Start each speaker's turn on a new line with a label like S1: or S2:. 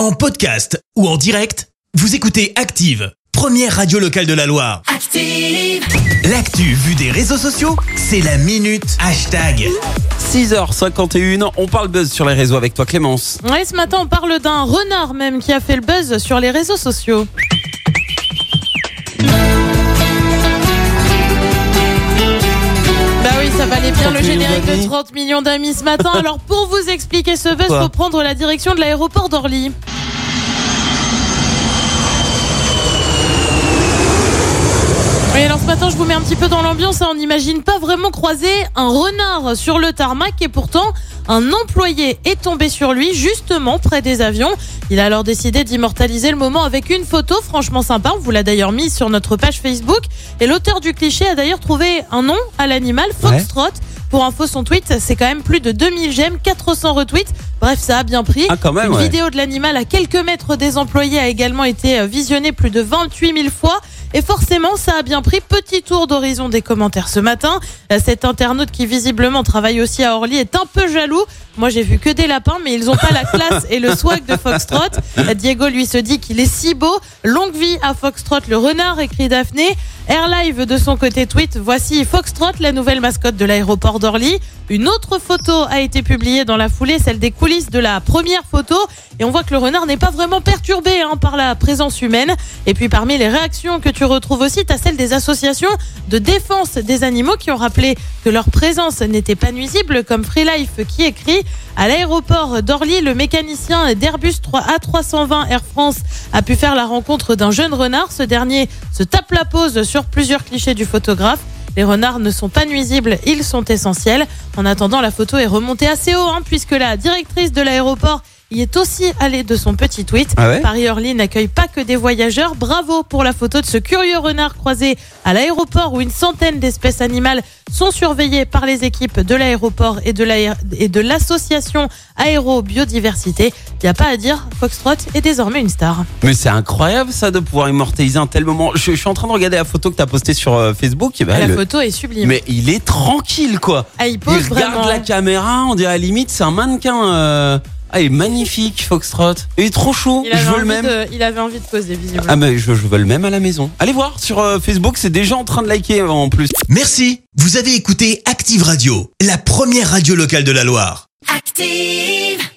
S1: En podcast ou en direct, vous écoutez Active, première radio locale de la Loire.
S2: Active.
S1: L'actu vue des réseaux sociaux, c'est la minute hashtag.
S3: 6h51, on parle buzz sur les réseaux avec toi Clémence.
S4: Ouais, ce matin, on parle d'un renard même qui a fait le buzz sur les réseaux sociaux. Générique de
S3: d'amis.
S4: 30 millions d'amis ce matin. Alors pour vous expliquer ce buzz,
S3: Quoi
S4: faut prendre la direction de l'aéroport d'Orly. Oui, alors ce matin, je vous mets un petit peu dans l'ambiance. hein. On n'imagine pas vraiment croiser un renard sur le tarmac et pourtant, un employé est tombé sur lui justement près des avions. Il a alors décidé d'immortaliser le moment avec une photo franchement sympa. On vous l'a d'ailleurs mise sur notre page Facebook. Et l'auteur du cliché a d'ailleurs trouvé un nom à l'animal, Foxtrot. Pour info, son tweet, c'est quand même plus de 2000 j'aime, 400 retweets. Bref, ça a bien pris.
S3: Ah, quand même,
S4: Une
S3: ouais.
S4: vidéo de l'animal à quelques mètres des employés a également été euh, visionnée plus de 28 000 fois. Et forcément, ça a bien pris. Petit tour d'horizon des commentaires ce matin. Euh, Cet internaute qui visiblement travaille aussi à Orly est un peu jaloux. Moi, j'ai vu que des lapins, mais ils ont pas la classe et le swag de Foxtrot. Euh, Diego, lui, se dit qu'il est si beau. Longue vie à Foxtrot, le renard, écrit Daphné. Airlive de son côté tweet, voici Foxtrot, la nouvelle mascotte de l'aéroport d'Orly. Une autre photo a été publiée dans la foulée, celle des coulisses de la première photo. Et on voit que le renard n'est pas vraiment perturbé hein, par la présence humaine. Et puis parmi les réactions que tu retrouves aussi, tu as celle des associations de défense des animaux qui ont rappelé que leur présence n'était pas nuisible, comme Free Life qui écrit à l'aéroport d'Orly, le mécanicien d'Airbus 3 A320 Air France a pu faire la rencontre d'un jeune renard. Ce dernier se tape la pose sur plusieurs clichés du photographe. Les renards ne sont pas nuisibles, ils sont essentiels. En attendant, la photo est remontée assez haut, hein, puisque la directrice de l'aéroport y est aussi allée de son petit tweet.
S3: Ah ouais
S4: Paris-Orly n'accueille pas que des voyageurs. Bravo pour la photo de ce curieux renard croisé à l'aéroport où une centaine d'espèces animales sont surveillées par les équipes de l'aéroport et de l'association Aéro Biodiversité. Il n'y a pas à dire, Foxtrot est désormais une star.
S3: Mais c'est incroyable ça de pouvoir immortaliser un tel moment. Je, je suis en train de regarder la photo que tu as postée sur euh, Facebook. et ben,
S4: la
S3: le-
S4: photo est sublime.
S3: Mais il est tranquille quoi.
S4: Ah, il
S3: Il
S4: pose
S3: regarde
S4: vraiment.
S3: la caméra, on dirait à la limite c'est un mannequin. euh, Ah il est magnifique Foxtrot. Il est trop chaud,
S4: Il avait,
S3: je veux le
S4: envie
S3: même.
S4: de, il avait envie de poser, visiblement.
S3: Ah mais je, je veux le même à la maison. Allez voir sur euh, Facebook, c'est déjà en train de liker euh, en plus.
S1: Merci, vous avez écouté Active Radio, la première radio locale de la Loire.
S2: Active.